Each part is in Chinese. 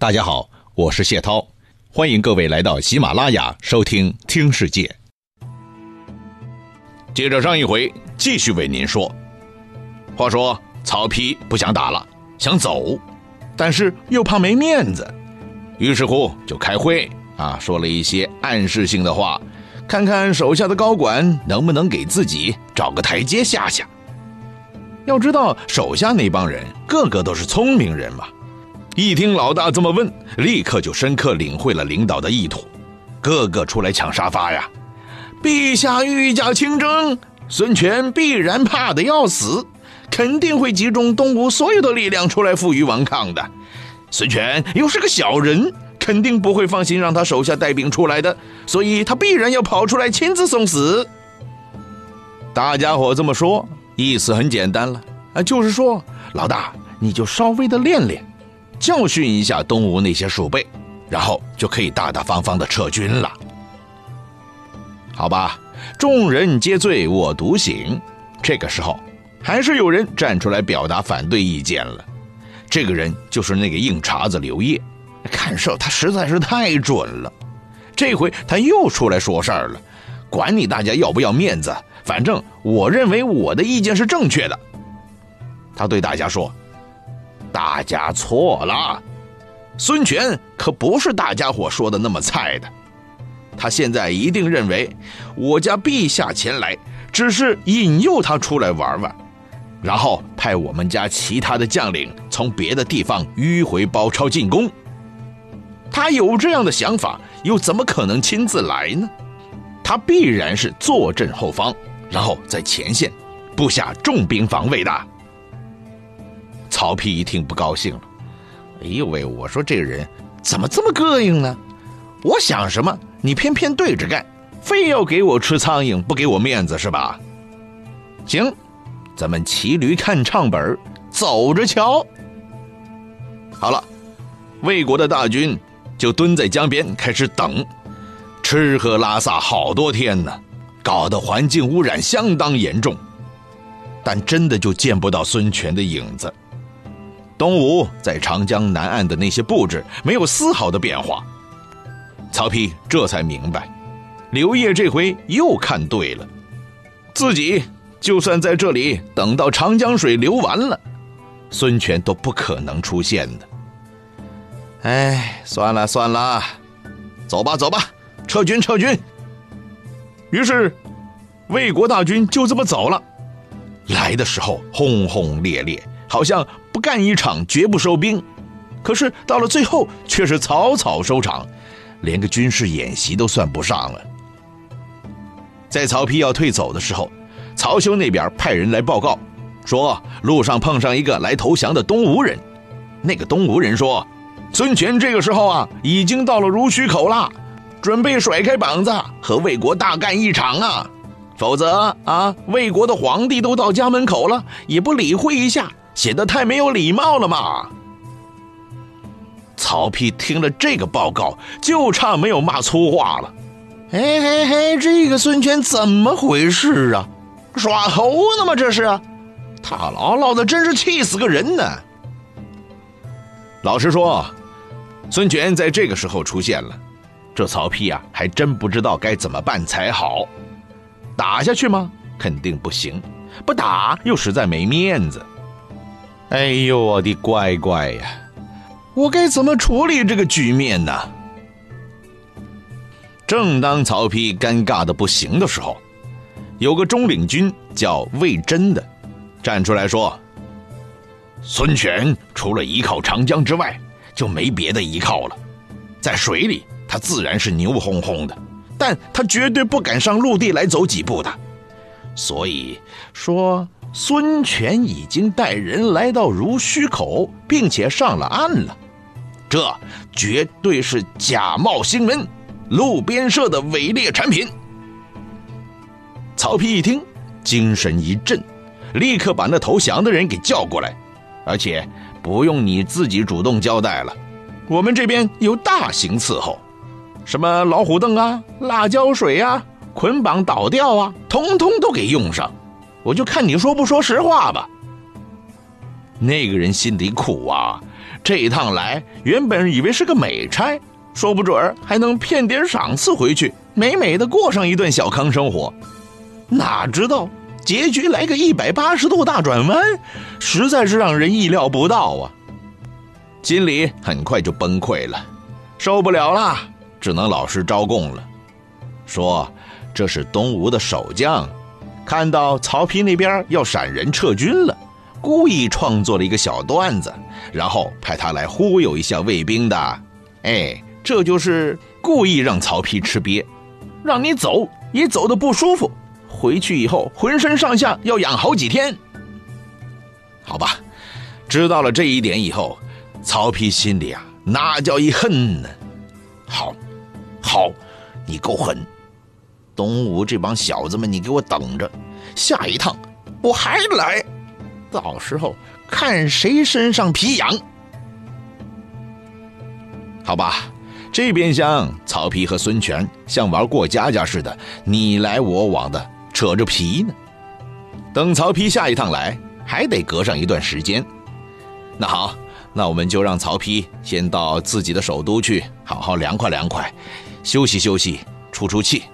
大家好，我是谢涛，欢迎各位来到喜马拉雅收听《听世界》。接着上一回，继续为您说。话说曹丕不想打了，想走，但是又怕没面子，于是乎就开会啊，说了一些暗示性的话，看看手下的高管能不能给自己找个台阶下下。要知道，手下那帮人个个都是聪明人嘛。一听老大这么问，立刻就深刻领会了领导的意图，个个出来抢沙发呀！陛下御驾亲征，孙权必然怕得要死，肯定会集中东吴所有的力量出来负隅顽抗的。孙权又是个小人，肯定不会放心让他手下带兵出来的，所以他必然要跑出来亲自送死。大家伙这么说，意思很简单了啊，就是说，老大你就稍微的练练。教训一下东吴那些鼠辈，然后就可以大大方方的撤军了。好吧，众人皆醉我独醒。这个时候，还是有人站出来表达反对意见了。这个人就是那个硬茬子刘烨，看事他实在是太准了。这回他又出来说事儿了，管你大家要不要面子，反正我认为我的意见是正确的。他对大家说。大家错了，孙权可不是大家伙说的那么菜的。他现在一定认为我家陛下前来只是引诱他出来玩玩，然后派我们家其他的将领从别的地方迂回包抄进攻。他有这样的想法，又怎么可能亲自来呢？他必然是坐镇后方，然后在前线布下重兵防卫的。曹丕一听不高兴了，哎呦喂！我说这个人怎么这么膈应呢？我想什么，你偏偏对着干，非要给我吃苍蝇，不给我面子是吧？行，咱们骑驴看唱本，走着瞧。好了，魏国的大军就蹲在江边开始等，吃喝拉撒好多天呢，搞得环境污染相当严重，但真的就见不到孙权的影子。东吴在长江南岸的那些布置没有丝毫的变化，曹丕这才明白，刘烨这回又看对了，自己就算在这里等到长江水流完了，孙权都不可能出现的。哎，算了算了，走吧走吧，撤军撤军。于是，魏国大军就这么走了，来的时候轰轰烈烈。好像干一场绝不收兵，可是到了最后却是草草收场，连个军事演习都算不上了。在曹丕要退走的时候，曹休那边派人来报告，说路上碰上一个来投降的东吴人。那个东吴人说，孙权这个时候啊已经到了濡须口了，准备甩开膀子和魏国大干一场啊，否则啊魏国的皇帝都到家门口了，也不理会一下。显得太没有礼貌了嘛！曹丕听了这个报告，就差没有骂粗话了。嘿嘿嘿，这个孙权怎么回事啊？耍猴呢吗？这是？他姥姥的，真是气死个人呢！老实说，孙权在这个时候出现了，这曹丕啊，还真不知道该怎么办才好。打下去吗？肯定不行；不打又实在没面子。哎呦，我的乖乖呀！我该怎么处理这个局面呢？正当曹丕尴尬的不行的时候，有个中领军叫魏征的，站出来说：“孙权除了依靠长江之外，就没别的依靠了。在水里，他自然是牛哄哄的，但他绝对不敢上陆地来走几步的。所以说。”孙权已经带人来到濡须口，并且上了岸了，这绝对是假冒新闻，路边社的伪劣产品。曹丕一听，精神一振，立刻把那投降的人给叫过来，而且不用你自己主动交代了，我们这边有大刑伺候，什么老虎凳啊、辣椒水啊、捆绑倒吊啊，通通都给用上。我就看你说不说实话吧。那个人心里苦啊，这一趟来，原本以为是个美差，说不准还能骗点赏赐回去，美美的过上一段小康生活。哪知道结局来个一百八十度大转弯，实在是让人意料不到啊！心里很快就崩溃了，受不了了，只能老实招供了，说这是东吴的守将，看到曹丕那边要闪人撤军了，故意创作了一个小段子，然后派他来忽悠一下卫兵的。哎，这就是故意让曹丕吃瘪，让你走也走的不舒服，回去以后浑身上下要养好几天。好吧，知道了这一点以后。曹丕心里啊，那叫一恨呢。好，好，你够狠！东吴这帮小子们，你给我等着，下一趟我还来，到时候看谁身上皮痒。好吧，这边厢曹丕和孙权像玩过家家似的，你来我往的扯着皮呢。等曹丕下一趟来，还得隔上一段时间。那好。那我们就让曹丕先到自己的首都去，好好凉快凉快，休息休息，出出气。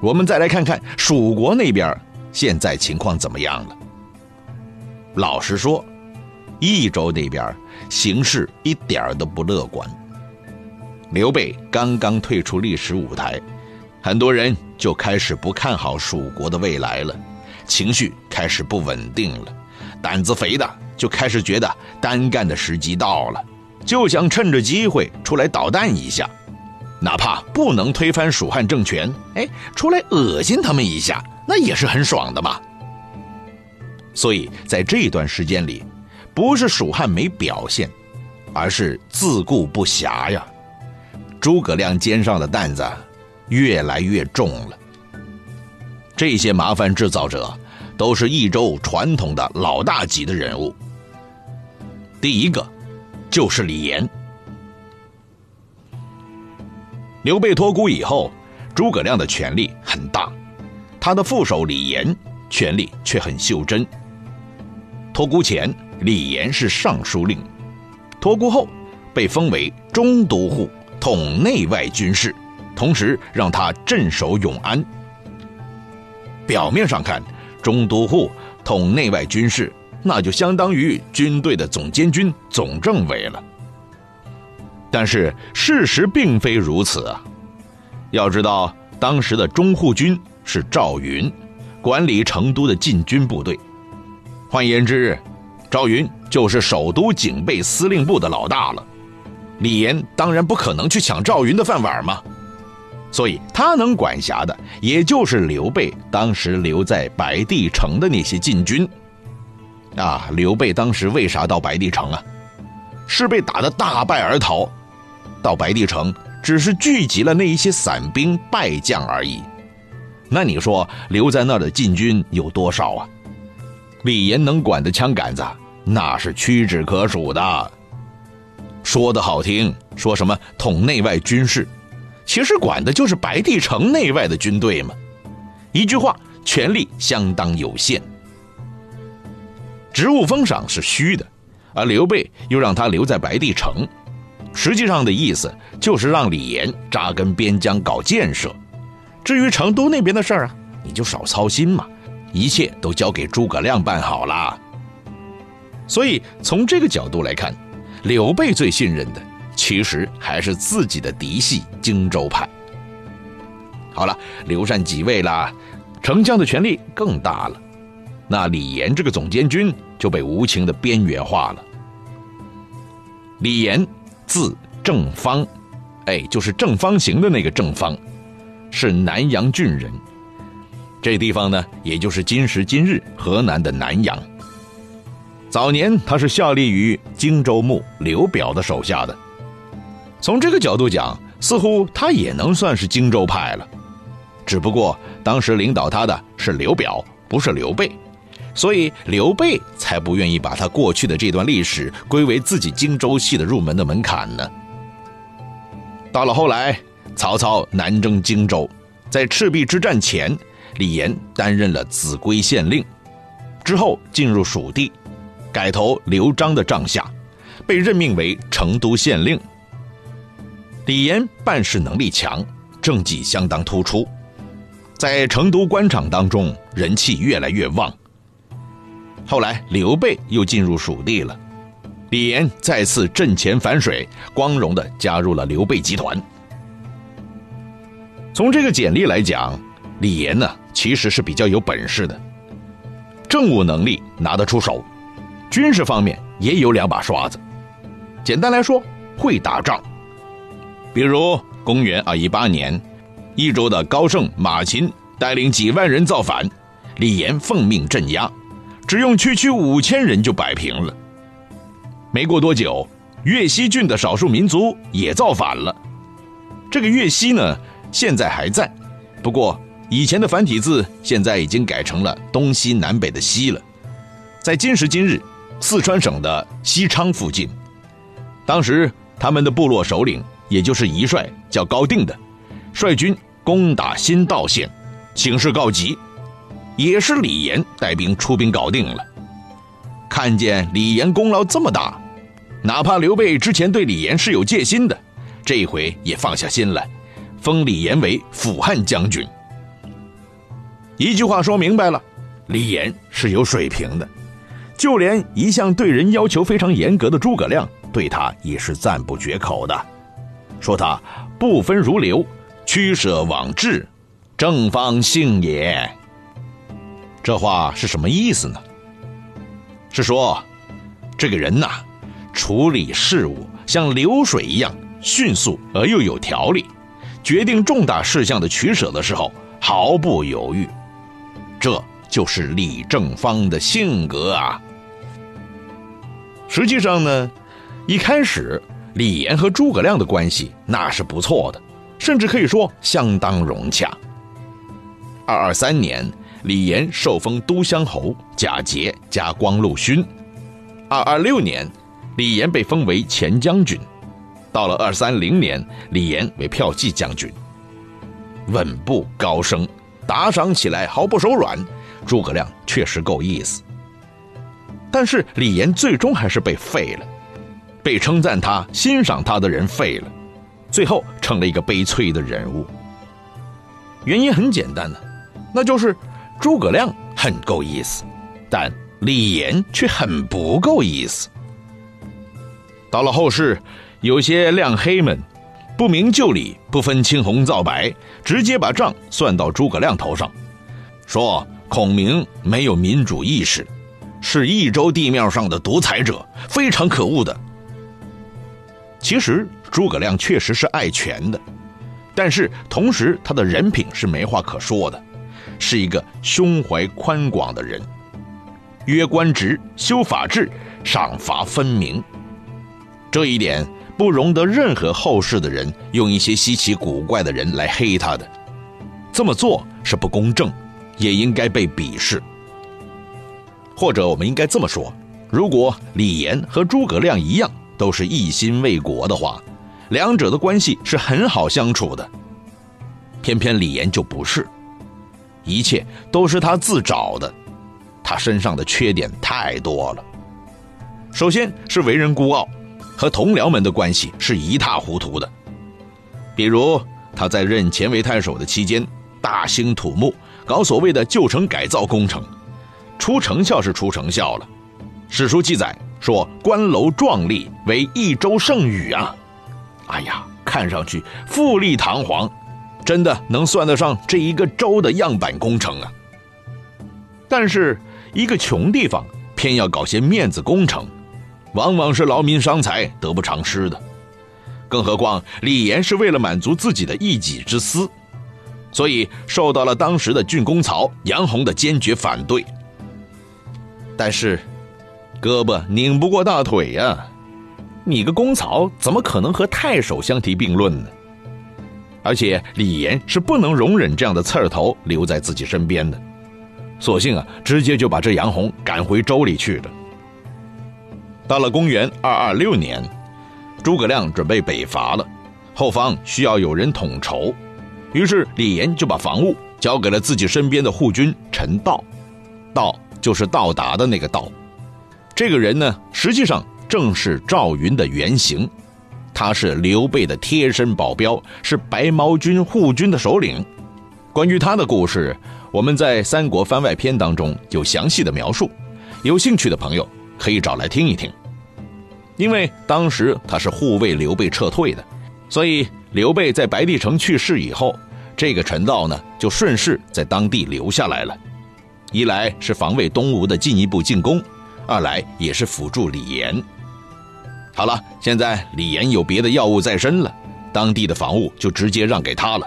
我们再来看看蜀国那边现在情况怎么样了。老实说，益州那边形势一点都不乐观。刘备刚刚退出历史舞台，很多人就开始不看好蜀国的未来了，情绪开始不稳定了，胆子肥的。就开始觉得单干的时机到了，就想趁着机会出来捣蛋一下，哪怕不能推翻蜀汉政权，哎，出来恶心他们一下，那也是很爽的嘛。所以在这段时间里，不是蜀汉没表现，而是自顾不暇呀。诸葛亮肩上的担子越来越重了。这些麻烦制造者都是益州传统的老大级的人物。第一个，就是李严。刘备托孤以后，诸葛亮的权力很大，他的副手李严权力却很袖珍。托孤前，李严是尚书令；托孤后，被封为中都护，统内外军事，同时让他镇守永安。表面上看，中都护统内外军事。那就相当于军队的总监军、总政委了。但是事实并非如此啊！要知道，当时的中护军是赵云，管理成都的禁军部队。换言之，赵云就是首都警备司令部的老大了。李严当然不可能去抢赵云的饭碗嘛，所以他能管辖的也就是刘备当时留在白帝城的那些禁军。啊，刘备当时为啥到白帝城啊？是被打得大败而逃，到白帝城只是聚集了那一些散兵败将而已。那你说留在那儿的禁军有多少啊？李严能管的枪杆子那是屈指可数的。说的好听，说什么统内外军事，其实管的就是白帝城内外的军队嘛。一句话，权力相当有限。职务封赏是虚的，而刘备又让他留在白帝城，实际上的意思就是让李严扎根边疆搞建设。至于成都那边的事儿啊，你就少操心嘛，一切都交给诸葛亮办好了。所以从这个角度来看，刘备最信任的其实还是自己的嫡系荆州派。好了，刘禅即位了，丞相的权力更大了。那李严这个总监军就被无情的边缘化了。李严，字正方，哎，就是正方形的那个正方，是南阳郡人。这地方呢，也就是今时今日河南的南阳。早年他是效力于荆州牧刘表的手下的。从这个角度讲，似乎他也能算是荆州派了。只不过当时领导他的是刘表，不是刘备。所以刘备才不愿意把他过去的这段历史归为自己荆州系的入门的门槛呢。到了后来，曹操南征荆州，在赤壁之战前，李严担任了秭归县令，之后进入蜀地，改投刘璋的帐下，被任命为成都县令。李严办事能力强，政绩相当突出，在成都官场当中人气越来越旺。后来刘备又进入蜀地了，李严再次阵前反水，光荣的加入了刘备集团。从这个简历来讲，李严呢其实是比较有本事的，政务能力拿得出手，军事方面也有两把刷子。简单来说，会打仗。比如公元二一八年，益州的高盛、马秦带领几万人造反，李严奉命镇压，只用区区五千人就摆平了。没过多久，越西郡的少数民族也造反了。这个越西呢，现在还在，不过以前的繁体字现在已经改成了东西南北的西了，在今时今日，四川省的西昌附近。当时他们的部落首领。也就是一帅叫高定的，率军攻打新道县，请示告急，也是李严带兵出兵搞定了。看见李严功劳这么大，哪怕刘备之前对李严是有戒心的，这回也放下心来，封李严为辅汉将军。一句话说明白了，李严是有水平的，就连一向对人要求非常严格的诸葛亮，对他也是赞不绝口的。说他不分如流，驱舍往志，正方性也。这话是什么意思呢？是说，这个人呐，处理事务像流水一样迅速而又有条理，决定重大事项的取舍的时候毫不犹豫。这就是李正方的性格啊。实际上呢，一开始。李严和诸葛亮的关系那是不错的，甚至可以说相当融洽。二二三年，李严受封都乡侯，假节加光禄勋。二二六年，李严被封为前将军。到了二三零年，李严为骠骑将军。稳步高升，打赏起来毫不手软。诸葛亮确实够意思，但是李严最终还是被废了。被称赞他、欣赏他的人废了，最后成了一个悲催的人物。原因很简单呢，那就是诸葛亮很够意思，但李严却很不够意思。到了后世，有些亮黑们不明就里、不分青红皂白，直接把账算到诸葛亮头上，说孔明没有民主意识，是益州地面上的独裁者，非常可恶的。其实诸葛亮确实是爱权的，但是同时他的人品是没话可说的，是一个胸怀宽广的人，约官职、修法治、赏罚分明，这一点不容得任何后世的人用一些稀奇古怪的人来黑他的，这么做是不公正，也应该被鄙视。或者我们应该这么说：如果李严和诸葛亮一样。都是一心为国的话，两者的关系是很好相处的。偏偏李严就不是，一切都是他自找的，他身上的缺点太多了。首先是为人孤傲，和同僚们的关系是一塌糊涂的。比如他在任前为太守的期间，大兴土木，搞所谓的旧城改造工程，出成效是出成效了，史书记载。说关楼壮丽，为益州盛宇啊！哎呀，看上去富丽堂皇，真的能算得上这一个州的样板工程啊。但是，一个穷地方偏要搞些面子工程，往往是劳民伤财，得不偿失的。更何况李岩是为了满足自己的一己之私，所以受到了当时的郡公曹杨洪的坚决反对。但是。胳膊拧不过大腿呀！你个公曹怎么可能和太守相提并论呢？而且李严是不能容忍这样的刺儿头留在自己身边的，索性啊，直接就把这杨洪赶回州里去了。到了公元二二六年，诸葛亮准备北伐了，后方需要有人统筹，于是李严就把防务交给了自己身边的护军陈道，道就是到达的那个道。这个人呢，实际上正是赵云的原型，他是刘备的贴身保镖，是白毛军护军的首领。关于他的故事，我们在《三国番外篇》当中有详细的描述，有兴趣的朋友可以找来听一听。因为当时他是护卫刘备撤退的，所以刘备在白帝城去世以后，这个陈道呢就顺势在当地留下来了。一来是防卫东吴的进一步进攻，二来也是辅助李严。好了，现在李严有别的要务在身了，当地的防务就直接让给他了。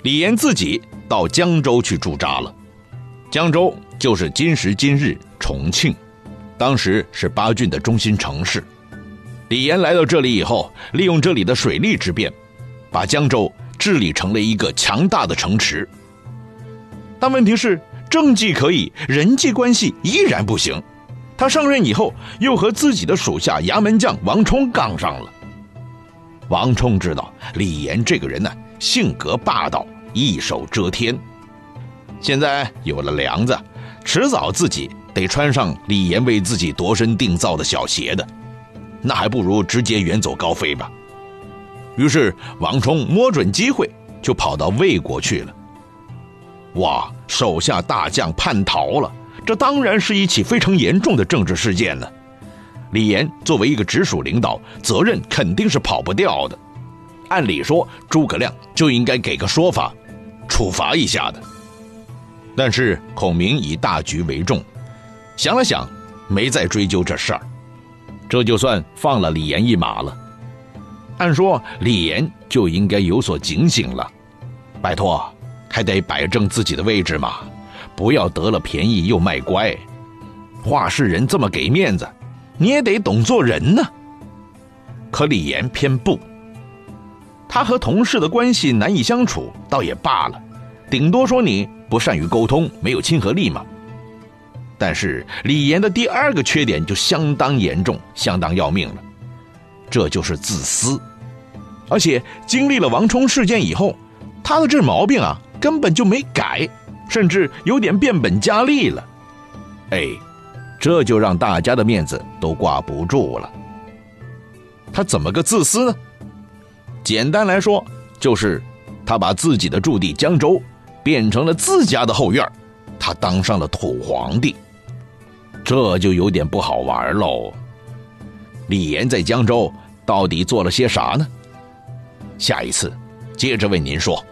李严自己到江州去驻扎了，江州就是今时今日重庆，当时是八郡的中心城市。李严来到这里以后，利用这里的水利之便，把江州治理成了一个强大的城池。但问题是。政绩可以，人际关系依然不行。他上任以后，又和自己的属下衙门将王冲杠上了。王冲知道李岩这个人呢，性格霸道，一手遮天。现在有了梁子，迟早自己得穿上李岩为自己度身定造的小鞋的，那还不如直接远走高飞吧。于是王冲摸准机会，就跑到魏国去了。哇！手下大将叛逃了，这当然是一起非常严重的政治事件呢。李严作为一个直属领导，责任肯定是跑不掉的。按理说，诸葛亮就应该给个说法，处罚一下的。但是孔明以大局为重，想了想，没再追究这事儿，这就算放了李严一马了。按说李严就应该有所警醒了，拜托。还得摆正自己的位置嘛，不要得了便宜又卖乖。话事人这么给面子，你也得懂做人呢。可李岩偏不，他和同事的关系难以相处，倒也罢了，顶多说你不善于沟通，没有亲和力嘛。但是李岩的第二个缺点就相当严重，相当要命了，这就是自私。而且经历了王冲事件以后，他的这毛病啊。根本就没改，甚至有点变本加厉了。哎，这就让大家的面子都挂不住了。他怎么个自私呢？简单来说，就是他把自己的驻地江州变成了自家的后院，他当上了土皇帝，这就有点不好玩喽。李岩在江州到底做了些啥呢？下一次接着为您说。